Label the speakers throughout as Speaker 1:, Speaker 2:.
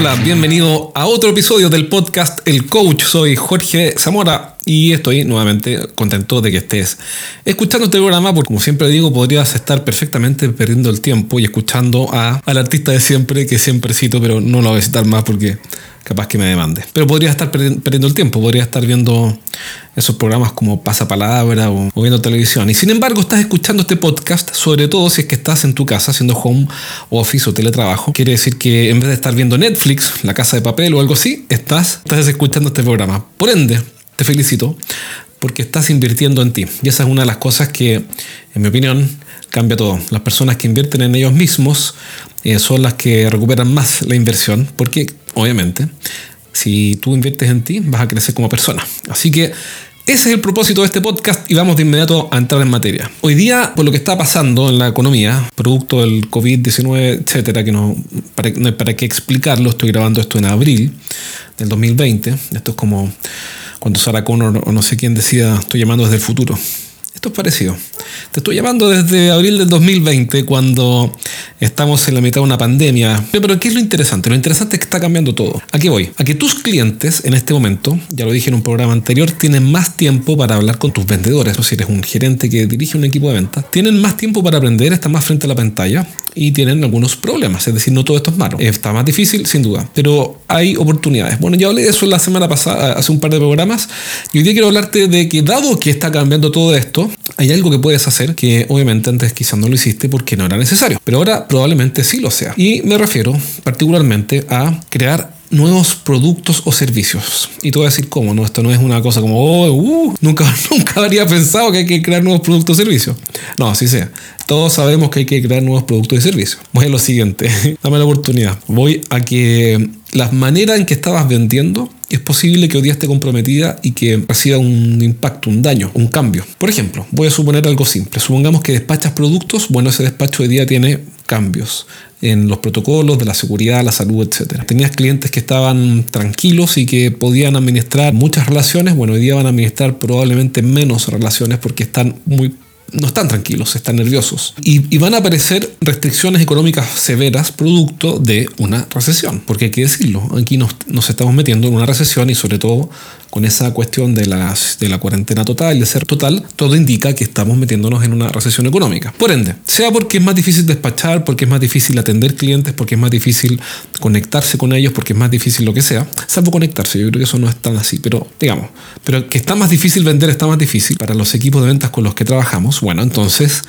Speaker 1: Hola, bienvenido a otro episodio del podcast El Coach. Soy Jorge Zamora y estoy nuevamente contento de que estés escuchando este programa porque como siempre digo podrías estar perfectamente perdiendo el tiempo y escuchando a, al artista de siempre que siempre cito pero no lo voy a citar más porque capaz que me demande. Pero podría estar perdiendo el tiempo, podría estar viendo esos programas como Pasapalabra o, viendo televisión. Y sin embargo, estás escuchando este podcast, sobre todo si es que estás en tu casa haciendo home office o teletrabajo. Quiere decir que en vez de estar viendo Netflix, La Casa de Papel o algo así, estás, estás escuchando este programa. Por ende, te felicito porque estás invirtiendo en ti. Y esa es una de las cosas que, en mi opinión, cambia todo. Las personas que invierten en ellos mismos eh, son las que recuperan más la inversión, porque obviamente, si tú inviertes en ti, vas a crecer como persona. Así que ese es el propósito de este podcast y vamos de inmediato a entrar en materia. Hoy día, por lo que está pasando en la economía, producto del COVID-19, etcétera, que no, para, no hay para qué explicarlo, estoy grabando esto en abril del 2020. Esto es como cuando Sarah Connor o no sé quién decía, estoy llamando desde el futuro. Esto es parecido. Te estoy llamando desde abril del 2020, cuando estamos en la mitad de una pandemia. Pero ¿qué es lo interesante? Lo interesante es que está cambiando todo. ¿A qué voy? A que tus clientes en este momento, ya lo dije en un programa anterior, tienen más tiempo para hablar con tus vendedores. O si eres un gerente que dirige un equipo de ventas, tienen más tiempo para aprender, están más frente a la pantalla y tienen algunos problemas. Es decir, no todo esto es malo. Está más difícil, sin duda, pero hay oportunidades. Bueno, ya hablé de eso la semana pasada, hace un par de programas, y hoy día quiero hablarte de que dado que está cambiando todo esto, hay algo que puedes hacer que obviamente antes quizás no lo hiciste porque no era necesario, pero ahora probablemente sí lo sea. Y me refiero particularmente a crear nuevos productos o servicios. Y te voy a decir cómo, ¿no? Esto no es una cosa como, oh, uh, nunca, nunca habría pensado que hay que crear nuevos productos o servicios. No, así sea. Todos sabemos que hay que crear nuevos productos y servicios. Voy a lo siguiente, dame la oportunidad. Voy a que las maneras en que estabas vendiendo es posible que hoy día esté comprometida y que reciba un impacto, un daño, un cambio. Por ejemplo, voy a suponer algo simple. Supongamos que despachas productos, bueno, ese despacho hoy día tiene cambios en los protocolos de la seguridad, la salud, etc. Tenías clientes que estaban tranquilos y que podían administrar muchas relaciones, bueno, hoy día van a administrar probablemente menos relaciones porque están muy no están tranquilos, están nerviosos. Y, van a aparecer restricciones económicas severas producto de una recesión. Porque hay que decirlo, aquí nos estamos metiendo en una recesión y sobre todo con esa cuestión de, de la cuarentena total, de ser total, todo indica que estamos metiéndonos en una recesión económica. Por ende, sea porque es más difícil despachar, porque es más difícil atender clientes, porque es más difícil conectarse con ellos, porque es más difícil lo que sea, salvo conectarse, yo creo que eso no es tan así, pero digamos, pero que está más difícil vender, está más difícil para los equipos de ventas con los que trabajamos, bueno, entonces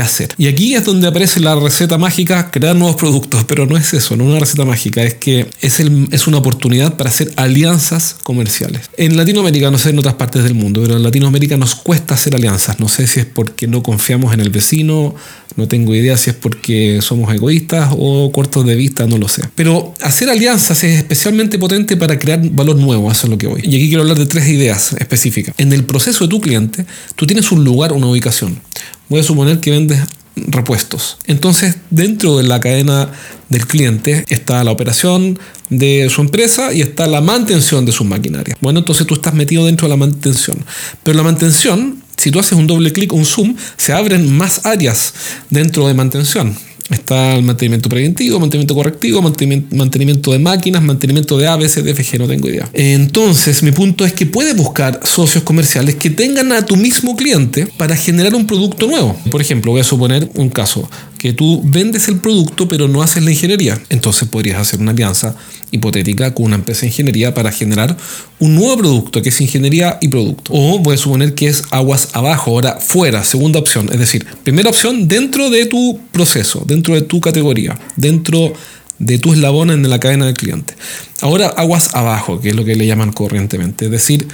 Speaker 1: hacer. Y aquí es donde aparece la receta mágica, crear nuevos productos, pero no es eso, no una receta mágica, es que es, es una oportunidad para hacer alianzas comerciales. En Latinoamérica, no sé en otras partes del mundo, pero en Latinoamérica nos cuesta hacer alianzas, no sé si es porque no confiamos en el vecino, no tengo idea si es porque somos egoístas o cortos de vista, no lo sé. Pero hacer alianzas es especialmente potente para crear valor nuevo, eso es lo que voy. Y aquí quiero hablar de tres ideas específicas. En el proceso de tu cliente, tú tienes un lugar, una ubicación. Voy a suponer que vendes repuestos. Entonces, dentro de la cadena del cliente está la operación de su empresa y está la mantención de sus maquinarias. Bueno, entonces tú estás metido dentro de la mantención. Pero la mantención, si tú haces un doble clic, un zoom, se abren más áreas dentro de mantención. Está el mantenimiento preventivo, mantenimiento correctivo, mantenimiento de máquinas, mantenimiento de ABC, DFG, no tengo idea. Entonces, mi punto es que puedes buscar socios comerciales que tengan a tu mismo cliente para generar un producto nuevo. Por ejemplo, voy a suponer un caso que tú vendes el producto pero no haces la ingeniería. Entonces podrías hacer una alianza hipotética con una empresa de ingeniería para generar un nuevo producto que es ingeniería y producto. O voy a suponer que es aguas abajo, ahora fuera, segunda opción. Es decir, primera opción dentro de tu proceso, dentro de tu categoría, dentro de tu eslabón en la cadena del cliente. Ahora aguas abajo, que es lo que le llaman corrientemente. Es decir,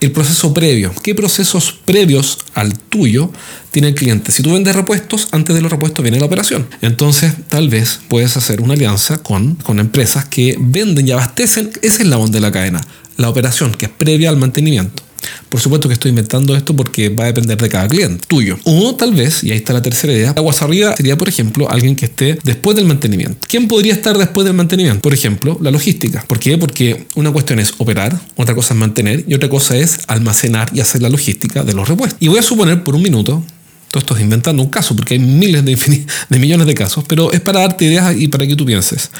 Speaker 1: el proceso previo. ¿Qué procesos previos al tuyo tiene el cliente? Si tú vendes repuestos, antes de los repuestos viene la operación. Entonces, tal vez puedes hacer una alianza con, con empresas que venden y abastecen ese eslabón de la cadena, la operación, que es previa al mantenimiento. Por supuesto que estoy inventando esto porque va a depender de cada cliente tuyo. O tal vez, y ahí está la tercera idea, aguas arriba sería, por ejemplo, alguien que esté después del mantenimiento. ¿Quién podría estar después del mantenimiento? Por ejemplo, la logística. ¿Por qué? Porque una cuestión es operar, otra cosa es mantener y otra cosa es almacenar y hacer la logística de los repuestos. Y voy a suponer por un minuto todo esto es inventando un caso, porque hay miles de, millones de casos, pero es para darte ideas y para que tú pienses.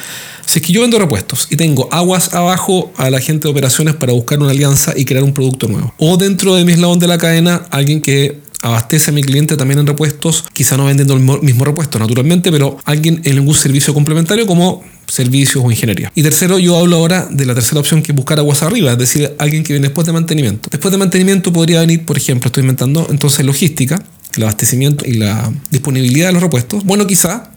Speaker 1: Si es que yo vendo repuestos y tengo aguas abajo a la gente de operaciones para buscar una alianza y crear un producto nuevo, o dentro de mi eslabón de la cadena, alguien que abastece a mi cliente también en repuestos, quizá no vendiendo el mismo repuesto naturalmente, pero alguien en algún servicio complementario como servicios o ingeniería. Y tercero, yo hablo ahora de la tercera opción que es buscar aguas arriba, es decir, alguien que viene después de mantenimiento. Después de mantenimiento podría venir, por ejemplo, estoy inventando entonces logística, el abastecimiento y la disponibilidad de los repuestos. Bueno, quizá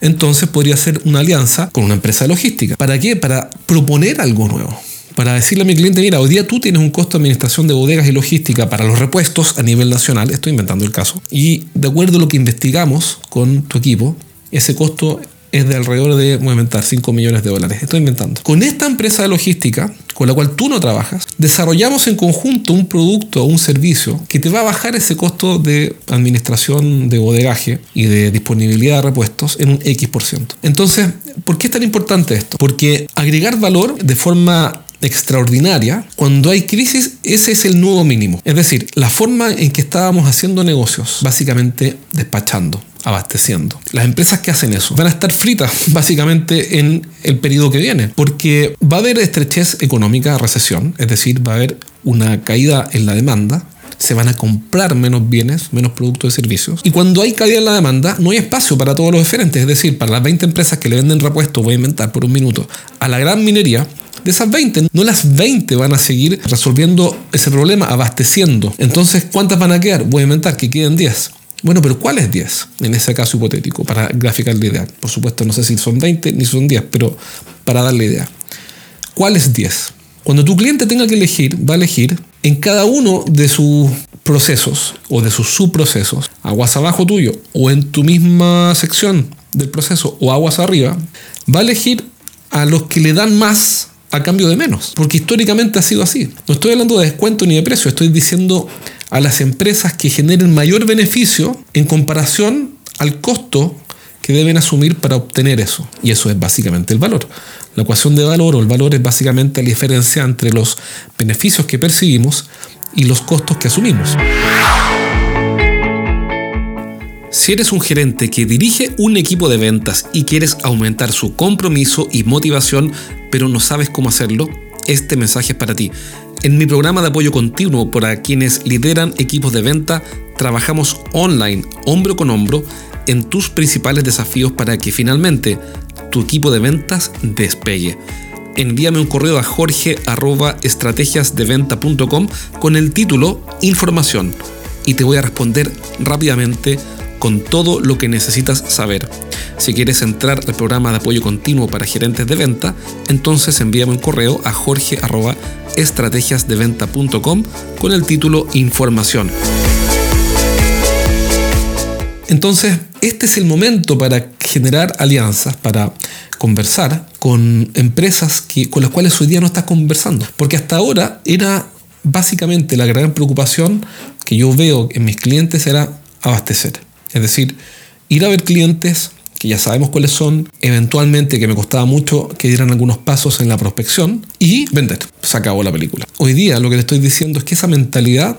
Speaker 1: entonces podría ser una alianza con una empresa de logística. ¿Para qué? Para proponer algo nuevo para decirle a mi cliente, mira, hoy día tú tienes un costo de administración de bodegas y logística para los repuestos a nivel nacional, estoy inventando el caso, y de acuerdo a lo que investigamos con tu equipo, ese costo es de alrededor de movimentar 5 millones de dólares. Estoy inventando. Con esta empresa de logística, con la cual tú no trabajas, desarrollamos en conjunto un producto o un servicio que te va a bajar ese costo de administración de bodegaje y de disponibilidad de repuestos en un X%. Entonces, ¿por qué es tan importante esto? Porque agregar valor de forma extraordinaria, cuando hay crisis, ese es el nuevo mínimo. Es decir, la forma en que estábamos haciendo negocios, básicamente despachando abasteciendo. Las empresas que hacen eso van a estar fritas básicamente en el periodo que viene, porque va a haber estrechez económica, recesión, es decir, va a haber una caída en la demanda, se van a comprar menos bienes, menos productos y servicios. Y cuando hay caída en la demanda, no hay espacio para todos los diferentes. Es decir, para las 20 empresas que le venden repuestos, voy a inventar por un minuto, a la gran minería, de esas 20, no las 20 van a seguir resolviendo ese problema, abasteciendo. Entonces, ¿cuántas van a quedar? Voy a inventar que queden 10. Bueno, pero ¿cuáles 10 en ese caso hipotético para graficar la idea? Por supuesto, no sé si son 20 ni son 10, pero para dar la idea. ¿Cuáles 10? Cuando tu cliente tenga que elegir, va a elegir en cada uno de sus procesos o de sus subprocesos, aguas abajo tuyo o en tu misma sección del proceso o aguas arriba, va a elegir a los que le dan más a cambio de menos. Porque históricamente ha sido así. No estoy hablando de descuento ni de precio, estoy diciendo a las empresas que generen mayor beneficio en comparación al costo que deben asumir para obtener eso. Y eso es básicamente el valor. La ecuación de valor o el valor es básicamente la diferencia entre los beneficios que percibimos y los costos que asumimos. Si eres un gerente que dirige un equipo de ventas y quieres aumentar su compromiso y motivación, pero no sabes cómo hacerlo, este mensaje es para ti. En mi programa de apoyo continuo para quienes lideran equipos de venta, trabajamos online, hombro con hombro, en tus principales desafíos para que finalmente tu equipo de ventas despegue. Envíame un correo a jorge.estrategiasdeventa.com con el título Información y te voy a responder rápidamente con todo lo que necesitas saber. Si quieres entrar al programa de apoyo continuo para gerentes de venta, entonces envíame un correo a jorge.estrategiasdeventa.com con el título Información. Entonces, este es el momento para generar alianzas, para conversar con empresas que, con las cuales hoy día no estás conversando. Porque hasta ahora era básicamente la gran preocupación que yo veo en mis clientes era abastecer. Es decir, ir a ver clientes que ya sabemos cuáles son, eventualmente que me costaba mucho que dieran algunos pasos en la prospección y vender. Se acabó la película. Hoy día lo que le estoy diciendo es que esa mentalidad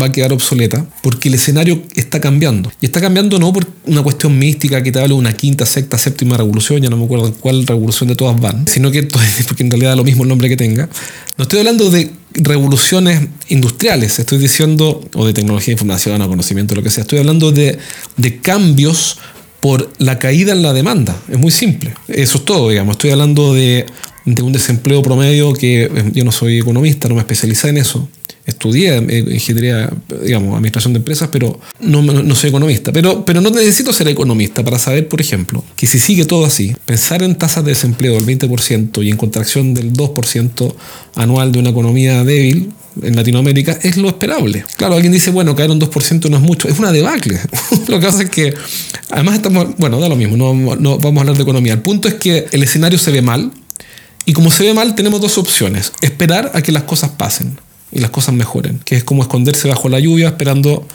Speaker 1: va a quedar obsoleta porque el escenario está cambiando. Y está cambiando no por una cuestión mística que te hablo de una quinta, sexta, séptima revolución, ya no me acuerdo en cuál revolución de todas van, sino que porque en realidad da lo mismo el nombre que tenga. No estoy hablando de revoluciones industriales, estoy diciendo, o de tecnología de información o conocimiento, lo que sea, estoy hablando de, de cambios por la caída en la demanda. Es muy simple. Eso es todo, digamos. Estoy hablando de, de un desempleo promedio que eh, yo no soy economista, no me especialicé en eso estudié eh, ingeniería, digamos, administración de empresas, pero no, no, soy economista. Pero, pero no necesito ser economista para saber, por ejemplo, que si sigue todo así, pensar en tasas de desempleo del 20% y en contracción del 2% anual de una economía débil en Latinoamérica es lo esperable. Claro, alguien dice, bueno, caer un 2% no es mucho, es una debacle. lo que pasa es que, además estamos, bueno, da lo mismo, no, no vamos a hablar de economía. El punto es que el escenario se ve mal, y como se ve mal, tenemos dos opciones. Esperar a que las cosas pasen y las cosas mejoren, que es como esconderse bajo la lluvia esperando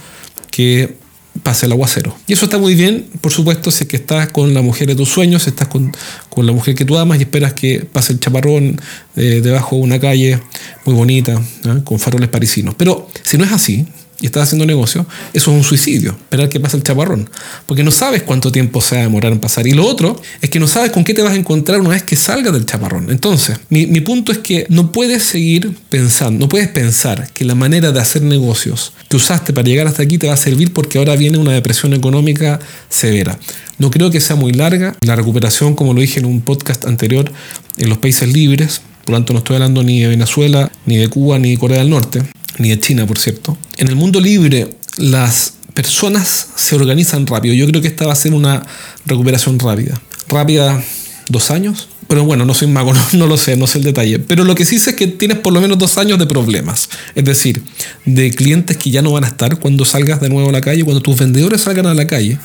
Speaker 1: que pase el aguacero. Y eso está muy bien, por supuesto, si es que estás con la mujer de tus sueños, estás con, la mujer que tú amas y esperas que pase el chaparrón eh, debajo de una calle muy bonita, con faroles parisinos. Pero si no es así, y estás haciendo negocio, eso es un suicidio, esperar que pase el chaparrón, porque no sabes cuánto tiempo se va a demorar en pasar. Y lo otro es que no sabes con qué te vas a encontrar una vez que salgas del chaparrón. Entonces, mi, mi punto es que no puedes seguir pensando, no puedes pensar que la manera de hacer negocios que usaste para llegar hasta aquí te va a servir porque ahora viene una depresión económica severa. No creo que sea muy larga. La recuperación, como lo dije en un podcast anterior, en los países libres, por lo tanto no estoy hablando ni de Venezuela, ni de Cuba, ni de Corea del Norte, ni de China, por cierto. En el mundo libre, las personas se organizan rápido. Yo creo que esta va a ser una recuperación rápida. Rápida, dos años, pero bueno, no soy mago, no, lo sé, no sé el detalle. Pero lo que sí sé es que tienes por lo menos dos años de problemas. Es decir, de clientes que ya no van a estar cuando salgas de nuevo a la calle, cuando tus vendedores salgan a la calle.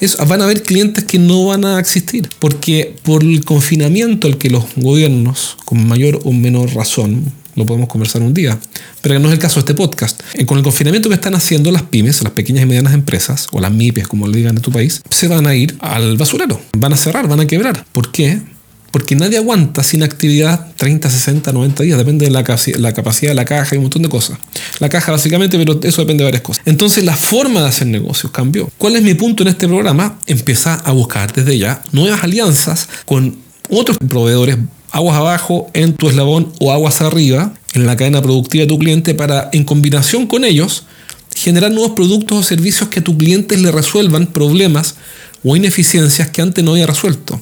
Speaker 1: Es, van a haber clientes que no van a existir. Porque por el confinamiento al que los gobiernos, con mayor o menor razón, lo podemos conversar un día, pero no es el caso de este podcast. Eh, con el confinamiento que están haciendo las pymes, las pequeñas y medianas empresas, o las MIPES, como le digan en tu país, se van a ir al basurero, van a cerrar, van a quebrar. ¿Por qué? Porque nadie aguanta sin actividad 30, 60, 90 días. Depende de la, la, capacidad de la caja y un montón de cosas. La caja básicamente, pero eso depende de varias cosas. Entonces la forma de hacer negocios cambió. ¿Cuál es mi punto en este programa? Empezar a buscar desde ya nuevas alianzas con otros proveedores aguas abajo en tu eslabón o aguas arriba en la cadena productiva de tu cliente para en combinación con ellos generar nuevos productos o servicios que a tus clientes le resuelvan problemas o ineficiencias que antes no había resuelto.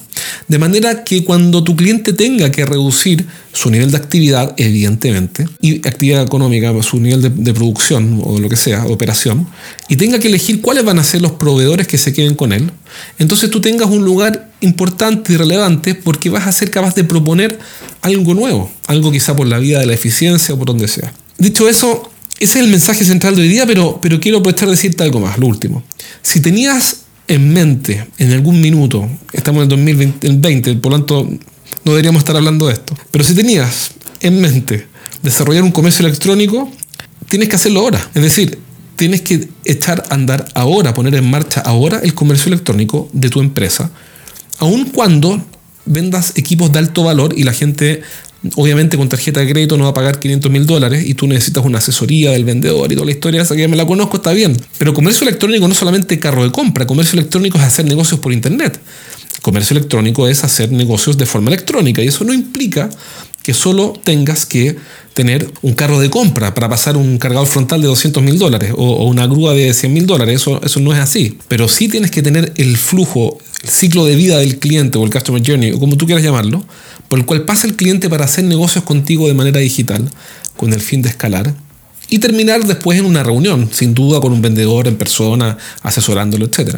Speaker 1: De manera que cuando tu cliente tenga que reducir su nivel de actividad, evidentemente, y actividad económica, su nivel de, producción o lo que sea, operación, y tenga que elegir cuáles van a ser los proveedores que se queden con él, entonces tú tengas un lugar importante y relevante porque vas a ser capaz de proponer algo nuevo, algo quizá por la vía de la eficiencia o por donde sea. Dicho eso, ese es el mensaje central de hoy día, pero, pero quiero aprovechar de decirte algo más, lo último. Si tenías en mente en algún minuto, estamos en el 2020, por lo tanto no deberíamos estar hablando de esto, pero si tenías en mente desarrollar un comercio electrónico, tienes que hacerlo ahora. Es decir, tienes que echar a andar ahora, poner en marcha ahora el comercio electrónico de tu empresa, aun cuando vendas equipos de alto valor y la gente Obviamente con tarjeta de crédito no va a pagar 500 mil dólares y tú necesitas una asesoría del vendedor y toda la historia esa que me la conozco está bien. Pero comercio electrónico no solamente carro de compra, comercio electrónico es hacer negocios por internet. Comercio electrónico es hacer negocios de forma electrónica y eso no implica que solo tengas que tener un carro de compra para pasar un cargador frontal de 200 mil dólares o, una grúa de 100 mil dólares. Eso, eso no es así. Pero sí tienes que tener el flujo, el ciclo de vida del cliente o el customer journey o como tú quieras llamarlo, por el cual pasa el cliente para hacer negocios contigo de manera digital, con el fin de escalar, y terminar después en una reunión, sin duda con un vendedor en persona, asesorándolo, etc.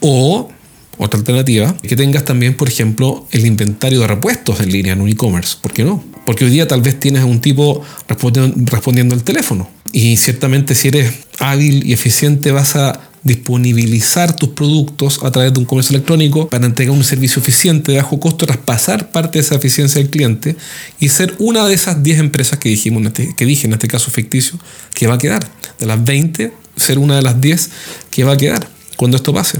Speaker 1: O, otra alternativa, que tengas también, por ejemplo, el inventario de repuestos en línea en un e-commerce. ¿Por qué no? Porque hoy día tal vez tienes un tipo respondiendo al teléfono. Y ciertamente si eres hábil y eficiente vas a disponibilizar tus productos a través de un comercio electrónico para entregar un servicio eficiente de bajo costo, traspasar parte de esa eficiencia del cliente y ser una de esas 10 empresas que, dijimos este, que dije en este caso ficticio que va a quedar. De las 20, ser una de las 10 que va a quedar cuando esto pase.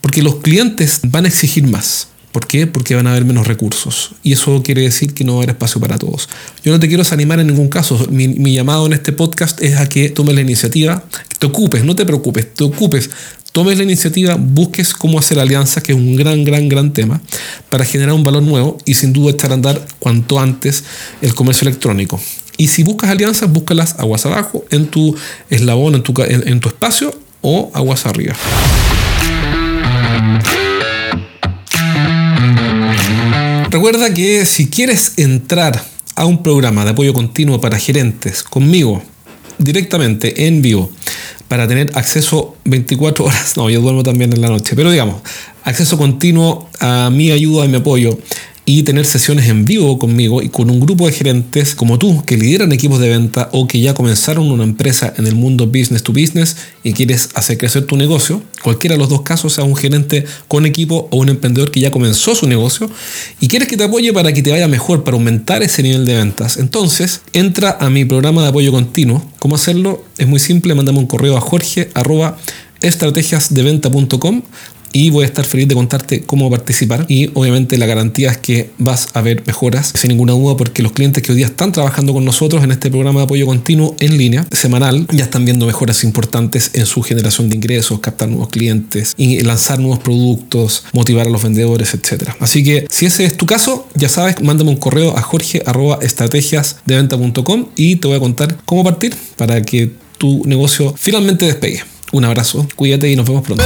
Speaker 1: Porque los clientes van a exigir más. ¿Por qué? Porque van a haber menos recursos. Y eso quiere decir que no va a haber espacio para todos. Yo no te quiero desanimar en ningún caso. Mi, llamado en este podcast es a que tomes la iniciativa, te ocupes, no te preocupes, te ocupes, tomes la iniciativa, busques cómo hacer alianzas, que es un gran, gran, gran tema, para generar un valor nuevo y sin duda echar a andar cuanto antes el comercio electrónico. Y si buscas alianzas, búscalas aguas abajo, en tu eslabón, en tu, en tu espacio o aguas arriba. Recuerda que si quieres entrar a un programa de apoyo continuo para gerentes conmigo directamente en vivo para tener acceso 24 horas, no, yo duermo también en la noche, pero digamos, acceso continuo a mi ayuda y mi apoyo y tener sesiones en vivo conmigo y con un grupo de gerentes como tú que lideran equipos de venta o que ya comenzaron una empresa en el mundo business to business y quieres hacer crecer tu negocio, cualquiera de los dos casos, sea un gerente con equipo o un emprendedor que ya comenzó su negocio y quieres que te apoye para que te vaya mejor, para aumentar ese nivel de ventas, entonces entra a mi programa de apoyo continuo. ¿Cómo hacerlo? Es muy simple, mandame un correo a jorge estrategiasdeventa.com y voy a estar feliz de contarte cómo participar y obviamente la garantía es que vas a ver mejoras sin ninguna duda porque los clientes que hoy día están trabajando con nosotros en este programa de apoyo continuo en línea semanal ya están viendo mejoras importantes en su generación de ingresos, captar nuevos clientes y lanzar nuevos productos, motivar a los vendedores, etcétera. Así que si ese es tu caso, ya sabes, mándame un correo a jorge.estrategiasdeventa.com y te voy a contar cómo partir para que tu negocio finalmente despegue. Un abrazo, cuídate y nos vemos pronto.